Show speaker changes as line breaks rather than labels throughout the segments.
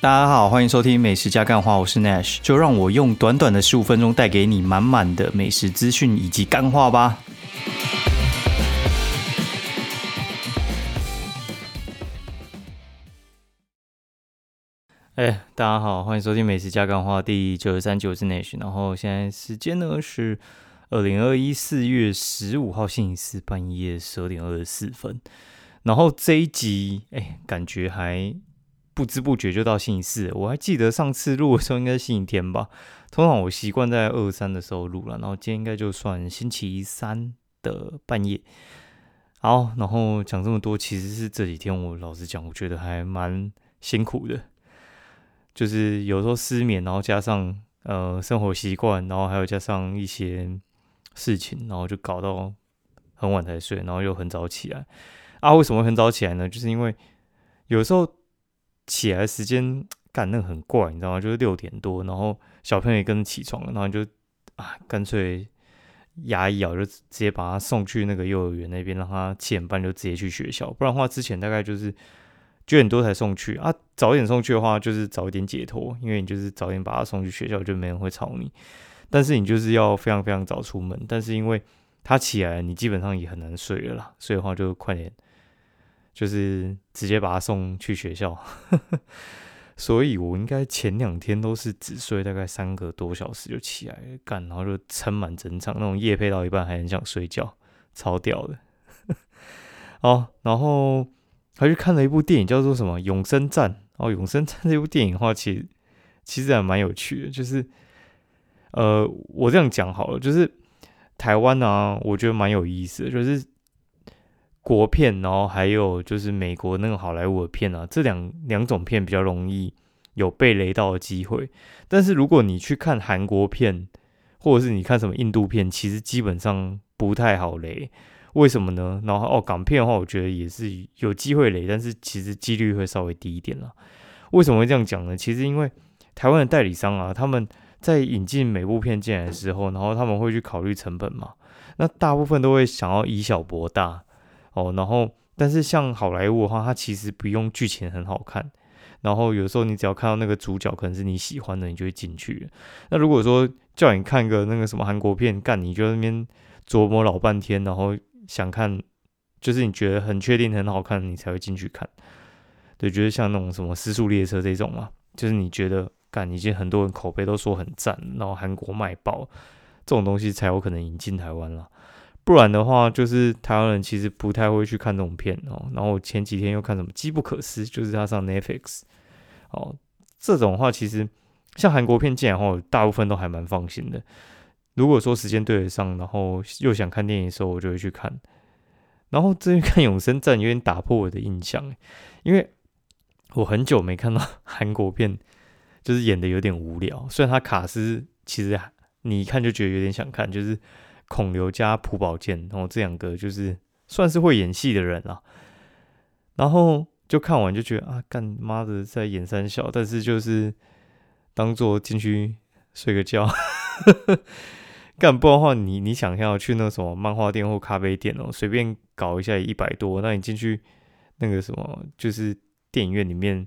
大家好，欢迎收听《美食加干话》，我是 Nash，就让我用短短的十五分钟带给你满满的美食资讯以及干话吧。哎，大家好，欢迎收听《美食加干话》第九十三集，我是 Nash。然后现在时间呢是二零二一四月十五号星期四半夜十二点二十四分。然后这一集，哎，感觉还。不知不觉就到星期四，我还记得上次录的时候应该是星期天吧。通常我习惯在二三的时候录了，然后今天应该就算星期三的半夜。好，然后讲这么多，其实是这几天我老实讲，我觉得还蛮辛苦的，就是有时候失眠，然后加上呃生活习惯，然后还有加上一些事情，然后就搞到很晚才睡，然后又很早起来。啊，为什么很早起来呢？就是因为有时候。起来时间干那很怪，你知道吗？就是六点多，然后小朋友也跟着起床了，然后就啊，干脆牙一咬就直接把他送去那个幼儿园那边，让他七点半就直接去学校。不然的话，之前大概就是九点多才送去啊。早一点送去的话，就是早一点解脱，因为你就是早点把他送去学校，就没人会吵你。但是你就是要非常非常早出门，但是因为他起来，你基本上也很难睡了啦，所以的话就快点。就是直接把他送去学校，所以我应该前两天都是只睡大概三个多小时就起来干，然后就撑满整场，那种夜配到一半还很想睡觉，超屌的。哦，然后还去看了一部电影，叫做什么《永生战》哦，《永生战》这部电影的话，其实其实还蛮有趣的，就是呃，我这样讲好了，就是台湾啊，我觉得蛮有意思的，就是。国片，然后还有就是美国那个好莱坞的片啊，这两两种片比较容易有被雷到的机会。但是如果你去看韩国片，或者是你看什么印度片，其实基本上不太好雷。为什么呢？然后哦，港片的话，我觉得也是有机会雷，但是其实几率会稍微低一点啦。为什么会这样讲呢？其实因为台湾的代理商啊，他们在引进每部片进来的时候，然后他们会去考虑成本嘛，那大部分都会想要以小博大。哦，然后，但是像好莱坞的话，它其实不用剧情很好看，然后有时候你只要看到那个主角可能是你喜欢的，你就会进去。那如果说叫你看个那个什么韩国片，干你就那边琢磨老半天，然后想看，就是你觉得很确定很好看，你才会进去看。对，觉得像那种什么《失速列车》这种嘛，就是你觉得干已经很多人口碑都说很赞，然后韩国卖爆，这种东西才有可能引进台湾了。不然的话，就是台湾人其实不太会去看这种片哦。然后前几天又看什么《机不可失》，就是他上 Netflix 哦。这种话其实像韩国片进来后，大部分都还蛮放心的。如果说时间对得上，然后又想看电影的时候，我就会去看。然后这边看《永生战》有点打破我的印象，因为我很久没看到韩国片，就是演的有点无聊。虽然他卡斯其实你一看就觉得有点想看，就是。孔刘加朴宝剑，然后这两个就是算是会演戏的人了。然后就看完就觉得啊，干妈的在演三小，但是就是当做进去睡个觉。干不然的话，你你想要去那什么漫画店或咖啡店哦，随便搞一下也一百多，那你进去那个什么就是电影院里面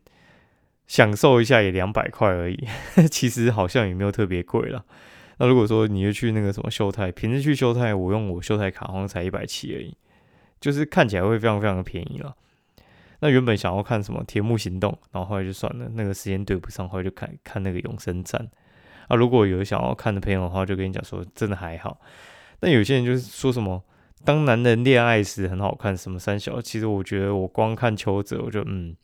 享受一下也两百块而已，其实好像也没有特别贵了。那如果说你要去那个什么秀泰，平时去秀泰，我用我秀泰卡好像才一百七而已，就是看起来会非常非常的便宜了。那原本想要看什么《铁幕行动》，然后后来就算了，那个时间对不上，后来就看看那个《永生战》。啊，如果有想要看的朋友的话，就跟你讲说，真的还好。但有些人就是说什么《当男人恋爱时》很好看，什么三小，其实我觉得我光看邱泽，我就嗯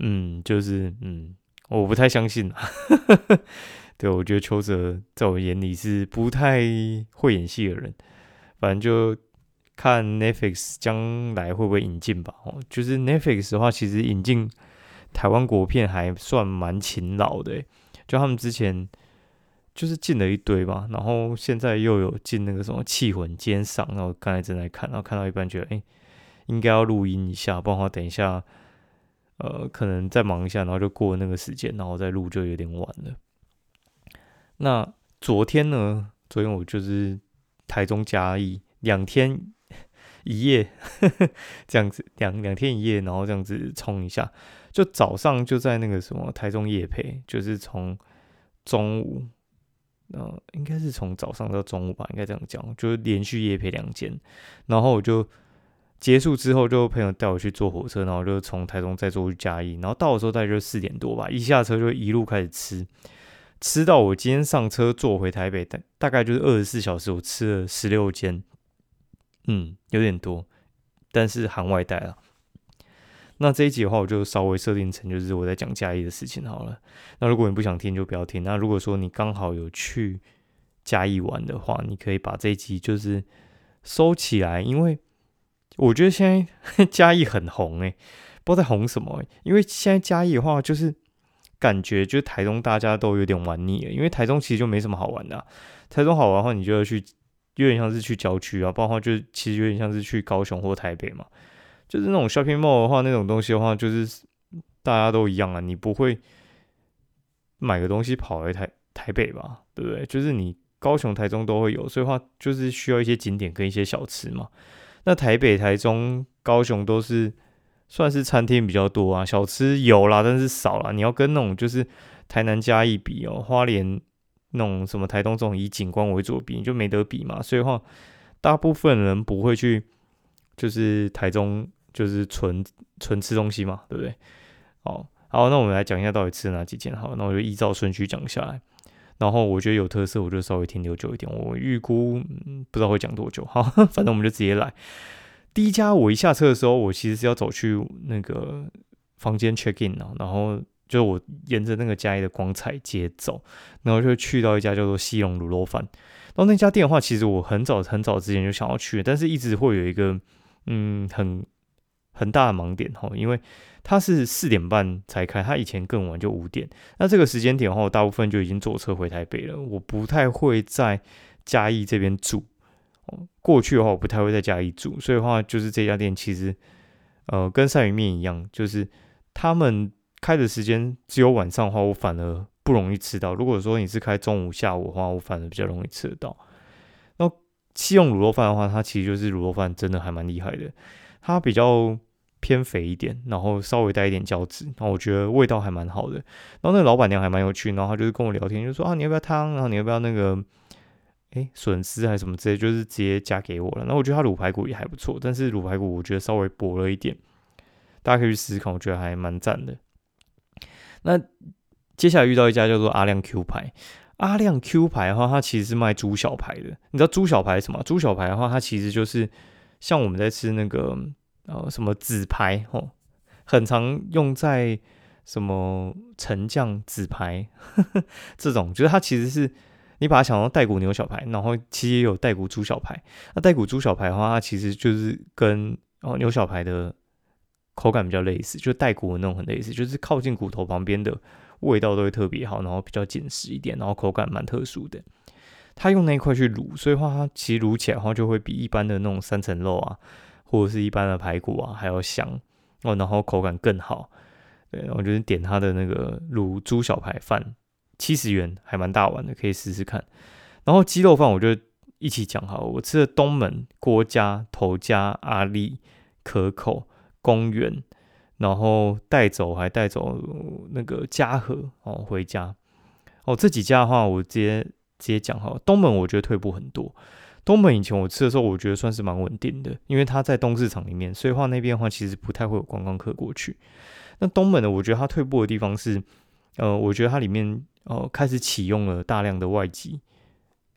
嗯，就是嗯，我不太相信。对，我觉得邱泽在我眼里是不太会演戏的人。反正就看 Netflix 将来会不会引进吧。哦，就是 Netflix 的话，其实引进台湾国片还算蛮勤劳的。就他们之前就是进了一堆嘛，然后现在又有进那个什么《气魂》奸上，然后刚才正在看，然后看到一半觉得，哎，应该要录音一下，不然的话等一下，呃，可能再忙一下，然后就过那个时间，然后再录就有点晚了。那昨天呢？昨天我就是台中嘉义两天一夜呵呵 这样子，两两天一夜，然后这样子冲一下。就早上就在那个什么台中夜配，就是从中午，呃，应该是从早上到中午吧，应该这样讲，就是连续夜配两间，然后我就结束之后，就朋友带我去坐火车，然后就从台中再坐去嘉义，然后到的时候大概就四点多吧，一下车就一路开始吃，吃到我今天上车坐回台北，大大概就是二十四小时，我吃了十六间，嗯，有点多，但是含外带了。那这一集的话，我就稍微设定成就是我在讲嘉义的事情好了。那如果你不想听，就不要听。那如果说你刚好有去嘉义玩的话，你可以把这一集就是收起来，因为我觉得现在 嘉义很红诶，不知道在红什么。因为现在嘉义的话，就是感觉就是台中大家都有点玩腻了，因为台中其实就没什么好玩的。台中好玩的话，你就要去有点像是去郊区啊，不然的话就其实有点像是去高雄或台北嘛。就是那种 shopping mall 的话，那种东西的话，就是大家都一样啊，你不会买个东西跑来台台北吧，对不对？就是你高雄、台中都会有，所以话就是需要一些景点跟一些小吃嘛。那台北、台中、高雄都是算是餐厅比较多啊，小吃有啦，但是少啦。你要跟那种就是台南嘉义比哦，花莲那种什么台东这种以景观为主比，你就没得比嘛。所以话，大部分人不会去，就是台中。就是纯纯吃东西嘛，对不对？哦，好，那我们来讲一下到底吃了哪几件。好，那我就依照顺序讲下来。然后我觉得有特色，我就稍微停留久一点。我预估不知道会讲多久。好，反正我们就直接来。第一家，我一下车的时候，我其实是要走去那个房间 check in 啊，然后就我沿着那个嘉义的光彩街走，然后就去到一家叫做西龙卤肉饭。然后那家店的话，其实我很早很早之前就想要去，但是一直会有一个嗯很。很大的盲点哈，因为它是四点半才开，它以前更晚就五点。那这个时间点的话，我大部分就已经坐车回台北了。我不太会在嘉义这边住。过去的话，我不太会在家里煮，所以的话就是这家店其实呃跟鳝鱼面一样，就是他们开的时间只有晚上的话，我反而不容易吃到。如果说你是开中午、下午的话，我反而比较容易吃得到。那七用卤肉饭的话，它其实就是卤肉饭，真的还蛮厉害的。它比较。偏肥一点，然后稍微带一点胶质，然后我觉得味道还蛮好的。然后那个老板娘还蛮有趣，然后她就是跟我聊天，就说啊你要不要汤，然后你要不要那个，哎笋丝还是什么之类，就是直接加给我了。那我觉得他卤排骨也还不错，但是卤排骨我觉得稍微薄了一点，大家可以去试试看，我觉得还蛮赞的。那接下来遇到一家叫做阿亮 Q 牌，阿亮 Q 牌的话，它其实是卖猪小排的。你知道猪小排什么？猪小排的话，它其实就是像我们在吃那个。呃，什么紫排哦，很常用在什么沉酱紫排 这种，就是它其实是你把它想到带骨牛小排，然后其实也有带骨猪小排。那带骨猪小排的话，它其实就是跟哦牛小排的口感比较类似，就带骨的那种很类似，就是靠近骨头旁边的味道都会特别好，然后比较紧实一点，然后口感蛮特殊的。它用那一块去卤，所以话它其实卤起来的话，就会比一般的那种三层肉啊。或者是一般的排骨啊，还要香哦，然后口感更好。对，我觉得点他的那个卤猪小排饭，七十元还蛮大碗的，可以试试看。然后鸡肉饭，我就一起讲好。我吃了东门、郭家、头家、阿力、可口、公园，然后带走还带走那个嘉禾哦，回家哦。这几家的话，我直接直接讲好。东门我觉得退步很多。东门以前我吃的时候，我觉得算是蛮稳定的，因为它在东市场里面，所以话那边的话其实不太会有观光客过去。那东门的，我觉得它退步的地方是，呃，我觉得它里面呃开始启用了大量的外籍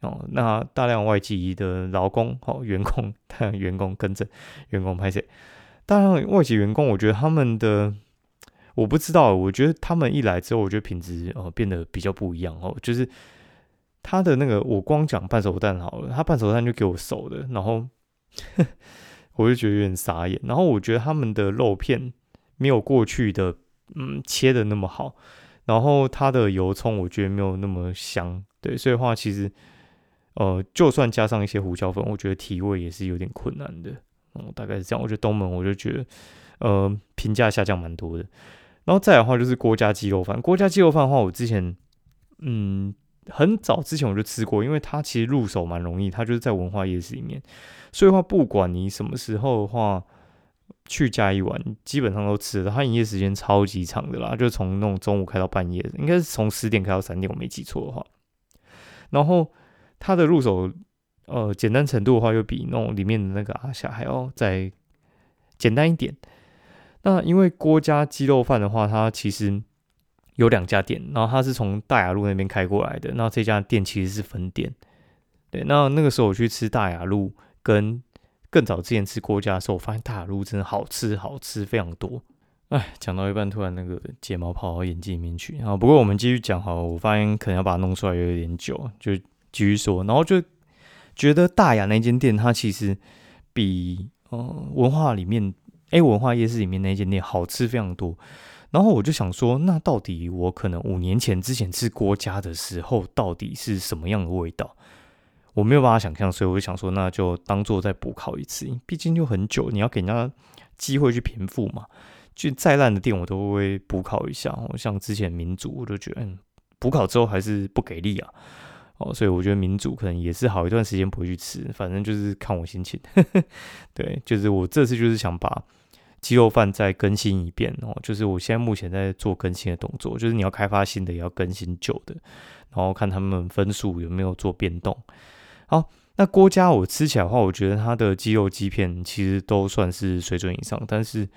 哦，那大量外籍的劳工哦，员工，员工跟着员工拍摄，大量外籍员工，我觉得他们的我不知道，我觉得他们一来之后，我觉得品质哦变得比较不一样哦，就是。他的那个，我光讲半熟蛋好了，他半熟蛋就给我熟的，然后 我就觉得有点傻眼。然后我觉得他们的肉片没有过去的嗯切的那么好，然后它的油葱我觉得没有那么香，对，所以话其实呃就算加上一些胡椒粉，我觉得提味也是有点困难的。嗯，大概是这样。我觉得东门我就觉得呃评价下降蛮多的。然后再的话就是郭家鸡肉饭，郭家鸡肉饭的话，我之前嗯。很早之前我就吃过，因为它其实入手蛮容易，它就是在文化夜市里面，所以话不管你什么时候的话，去嘉义玩，基本上都吃了。它营业时间超级长的啦，就从那种中午开到半夜，应该是从十点开到三点，我没记错的话。然后它的入手，呃，简单程度的话，又比那种里面的那个阿霞还要再简单一点。那因为郭家鸡肉饭的话，它其实有两家店，然后它是从大雅路那边开过来的。那这家店其实是分店。对，那那个时候我去吃大雅路，跟更早之前吃郭家的时候，我发现大雅路真的好吃，好吃非常多。哎，讲到一半，突然那个睫毛跑到眼睛里面去。啊，不过我们继续讲好了，我发现可能要把它弄出来有点久，就继续说。然后就觉得大雅那间店，它其实比呃文化里面。A 文化夜市里面那间店好吃非常多，然后我就想说，那到底我可能五年前之前吃郭家的时候，到底是什么样的味道？我没有办法想象，所以我就想说，那就当做再补考一次，毕竟就很久，你要给人家机会去平复嘛。就再烂的店，我都会补考一下。像之前民主，我就觉得，嗯，补考之后还是不给力啊。哦，所以我觉得民主可能也是好一段时间不会去吃，反正就是看我心情。对，就是我这次就是想把。鸡肉饭再更新一遍哦，就是我现在目前在做更新的动作，就是你要开发新的，也要更新旧的，然后看他们分数有没有做变动。好，那郭家我吃起来的话，我觉得它的鸡肉鸡片其实都算是水准以上，但是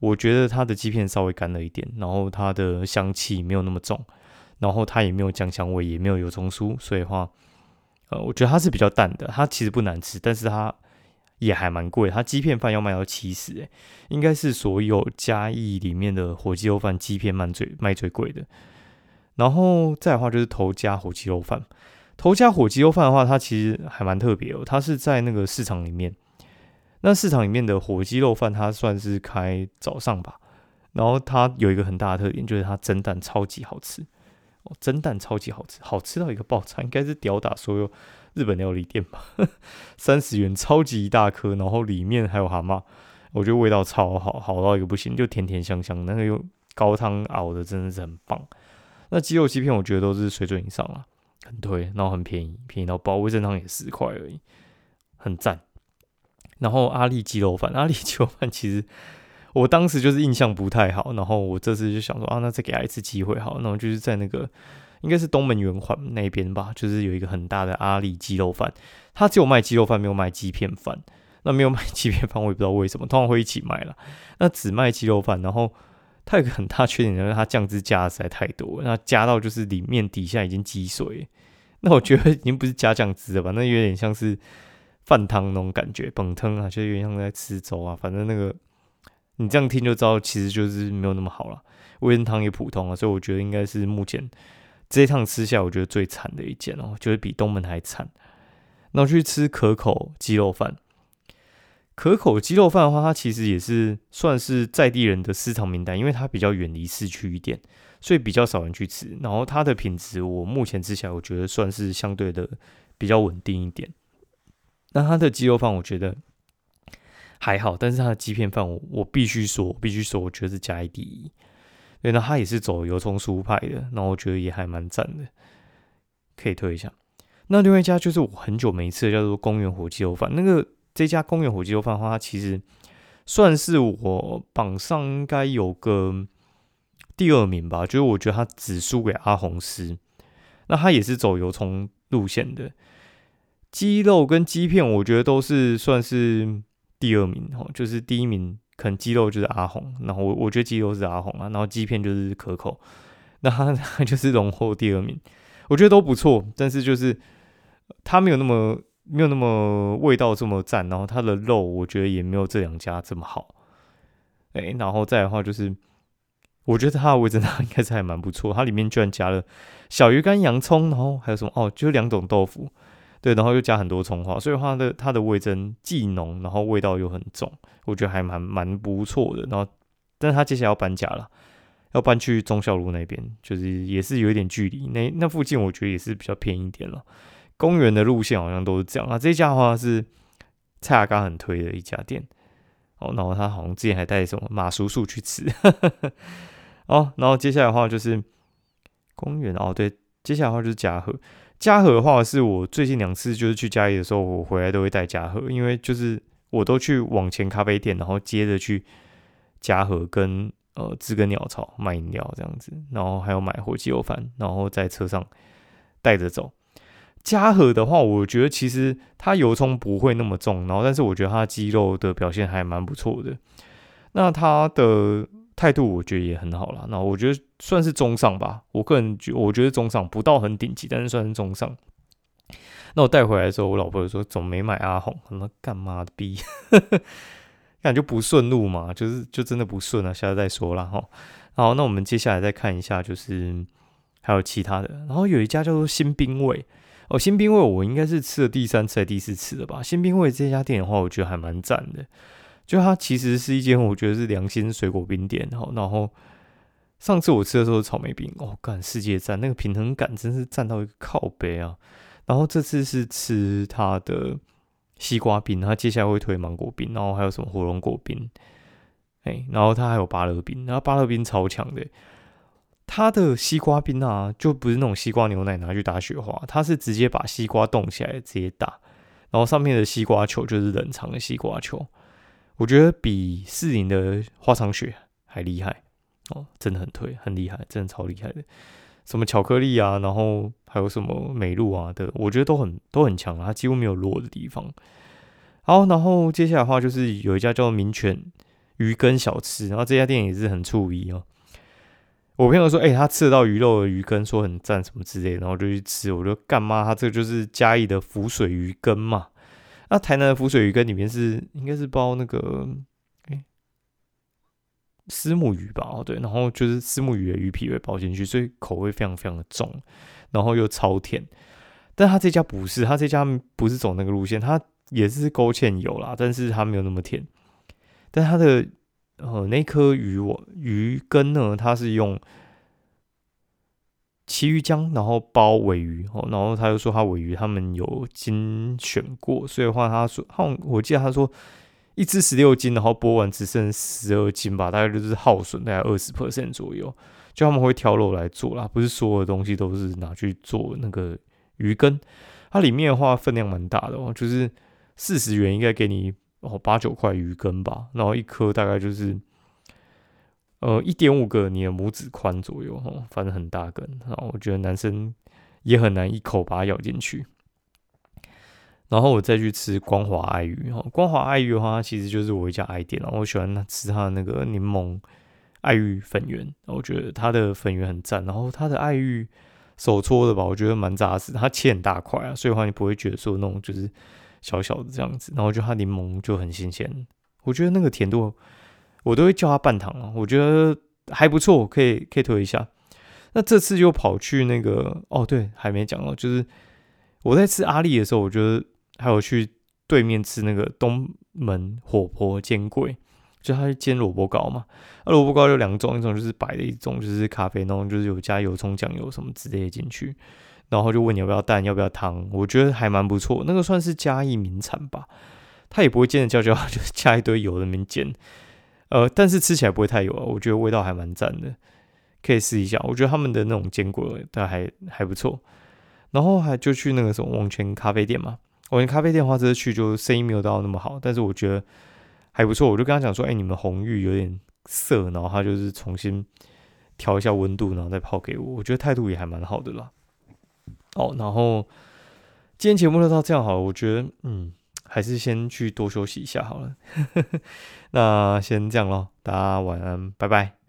我觉得它的鸡片稍微干了一点，然后它的香气没有那么重，然后它也没有酱香味，也没有油葱酥，所以话，呃，我觉得它是比较淡的，它其实不难吃，但是它。也还蛮贵，它鸡片饭要卖到七十，哎，应该是所有嘉义里面的火鸡肉饭鸡片卖最卖最贵的。然后再的话就是头家火鸡肉饭，头家火鸡肉饭的话，它其实还蛮特别哦，它是在那个市场里面，那市场里面的火鸡肉饭它算是开早上吧，然后它有一个很大的特点，就是它蒸蛋超级好吃，哦，蒸蛋超级好吃，好吃到一个爆炸，应该是吊打所有。日本料理店吧，三十元超级一大颗，然后里面还有蛤蟆，我觉得味道超好，好到一个不行，就甜甜香香，那个用高汤熬的真的是很棒。那鸡肉鸡片我觉得都是水准以上了，很推，然后很便宜，便宜到包，味噌汤也十块而已，很赞。然后阿力鸡肉饭，阿力鸡肉饭其实我当时就是印象不太好，然后我这次就想说啊，那再给他一次机会好，那我就是在那个。应该是东门圆环那边吧，就是有一个很大的阿里鸡肉饭，他只有卖鸡肉饭，没有卖鸡片饭。那没有卖鸡片饭，我也不知道为什么，通常会一起卖了。那只卖鸡肉饭，然后它有个很大缺点，就是它酱汁加的实在太多，那加到就是里面底下已经积水。那我觉得已经不是加酱汁了吧，那有点像是饭汤那种感觉，本汤啊，就有点像在吃粥啊。反正那个你这样听就知道，其实就是没有那么好了。味噌汤也普通啊，所以我觉得应该是目前。这一趟吃下，我觉得最惨的一件哦，就是比东门还惨。那我去吃可口鸡肉饭，可口鸡肉饭的话，它其实也是算是在地人的私藏名单，因为它比较远离市区一点，所以比较少人去吃。然后它的品质，我目前吃起来，我觉得算是相对的比较稳定一点。那它的鸡肉饭，我觉得还好，但是它的鸡片饭，我我必须说，必须说，我觉得是嘉义第一。对，那他也是走油葱酥派的，那我觉得也还蛮赞的，可以推一下。那另外一家就是我很久没吃的，叫做公园火鸡肉饭。那个这家公园火鸡肉饭的话，它其实算是我榜上应该有个第二名吧，就是我觉得它只输给阿红师。那它也是走油葱路线的，鸡肉跟鸡片，我觉得都是算是第二名哦，就是第一名。可能鸡肉就是阿红，然后我我觉得鸡肉是阿红啊，然后鸡片就是可口，那它就是荣获第二名，我觉得都不错，但是就是它没有那么没有那么味道这么赞，然后它的肉我觉得也没有这两家这么好，哎，然后再的话就是我觉得它的味增汤应该是还蛮不错，它里面居然加了小鱼干、洋葱，然后还有什么哦，就是两种豆腐。对，然后又加很多葱花，所以它的它的味增既浓，然后味道又很重，我觉得还蛮蛮不错的。然后，但是他接下来要搬家了，要搬去忠孝路那边，就是也是有一点距离。那那附近我觉得也是比较偏一点了。公园的路线好像都是这样啊。这家的话是蔡阿刚很推的一家店哦，然后他好像之前还带什么马叔叔去吃 哦。然后接下来的话就是公园哦，对，接下来的话就是嘉禾。嘉禾的话是我最近两次就是去嘉义的时候，我回来都会带嘉禾，因为就是我都去往前咖啡店，然后接着去嘉禾跟呃知根鸟巢买饮料这样子，然后还有买火鸡肉饭，然后在车上带着走。嘉禾的话，我觉得其实它油葱不会那么重，然后但是我觉得它鸡肉的表现还蛮不错的。那它的态度我觉得也很好啦，那我觉得算是中上吧。我个人觉我觉得中上，不到很顶级，但是算是中上。那我带回来的时候，我老婆就说：“怎么没买阿红？”他说：“干嘛的逼？感觉不顺路嘛，就是就真的不顺啊，下次再说了哈。”好，那我们接下来再看一下，就是还有其他的。然后有一家叫做新兵卫。哦，新兵卫我应该是吃了第三次还第四次了吧？新兵卫这家店的话，我觉得还蛮赞的。就它其实是一间我觉得是良心水果冰店。然后，然后上次我吃的时候草莓冰，哦，干世界赞，那个平衡感真是赞到一个靠背啊。然后这次是吃它的西瓜冰，它接下来会推芒果冰，然后还有什么火龙果冰，哎，然后它还有芭乐冰，然后芭乐冰超强的。它的西瓜冰啊，就不是那种西瓜牛奶拿去打雪花，它是直接把西瓜冻起来直接打，然后上面的西瓜球就是冷藏的西瓜球，我觉得比四零的花长雪还厉害哦，真的很推，很厉害，真的超厉害的。什么巧克力啊，然后还有什么美露啊的，我觉得都很都很强啊，它几乎没有弱的地方。好，然后接下来的话就是有一家叫民权鱼羹小吃，然后这家店也是很出名哦。我朋友说：“哎，他吃得到鱼肉的鱼羹，说很赞什么之类，然后就去吃。我就干妈，他这个就是嘉义的浮水鱼羹嘛。那台南的浮水鱼羹里面是应该是包那个哎，丝木鱼吧？哦，对，然后就是丝木鱼的鱼皮会包进去，所以口味非常非常的重，然后又超甜。但他这家不是，他这家不是走那个路线，他也是勾芡油啦，但是他没有那么甜。但他的。”呃，那颗鱼我鱼羹呢？它是用旗鱼浆，然后包尾鱼哦。然后他又说他尾鱼他们有精选过，所以的话他说，好，我记得他说一只十六斤，然后剥完只剩十二斤吧，大概就是耗损大概二十 percent 左右。就他们会挑肉来做啦，不是所有的东西都是拿去做那个鱼羹。它里面的话分量蛮大的哦，就是四十元应该给你。哦，八九块鱼羹吧，然后一颗大概就是，呃，一点五个你的拇指宽左右，哦，反正很大根。然后我觉得男生也很难一口把它咬进去。然后我再去吃光华爱鱼，哈，光华爱鱼的话，其实就是我一家爱店，然后我喜欢吃它的那个柠檬爱玉粉圆，我觉得它的粉圆很赞。然后它的爱玉手搓的吧，我觉得蛮扎实，它切很大块啊，所以的话你不会觉得说那种就是。小小的这样子，然后就它柠檬就很新鲜，我觉得那个甜度，我都会叫它半糖啊，我觉得还不错，可以可以推一下。那这次就跑去那个哦，对，还没讲哦，就是我在吃阿力的时候，我觉得还有去对面吃那个东门火锅煎柜，就它是煎萝卜糕嘛。那萝卜糕有两种，一种就是白的，一种就是咖啡，那种就是有加油葱、酱油什么之类的进去。然后就问你要不要蛋，要不要汤？我觉得还蛮不错，那个算是嘉义名产吧。它也不会煎的焦焦，就是加一堆油的面煎。呃，但是吃起来不会太油啊，我觉得味道还蛮赞的，可以试一下。我觉得他们的那种坚果都还还不错。然后还就去那个什么王泉咖啡店嘛。王泉咖啡店的话，这次去就生意没有到那么好，但是我觉得还不错。我就跟他讲说，哎，你们红玉有点涩，然后他就是重新调一下温度，然后再泡给我。我觉得态度也还蛮好的啦。哦，然后今天节目就到这样好了。我觉得，嗯，还是先去多休息一下好了。那先这样咯，大家晚安，拜拜。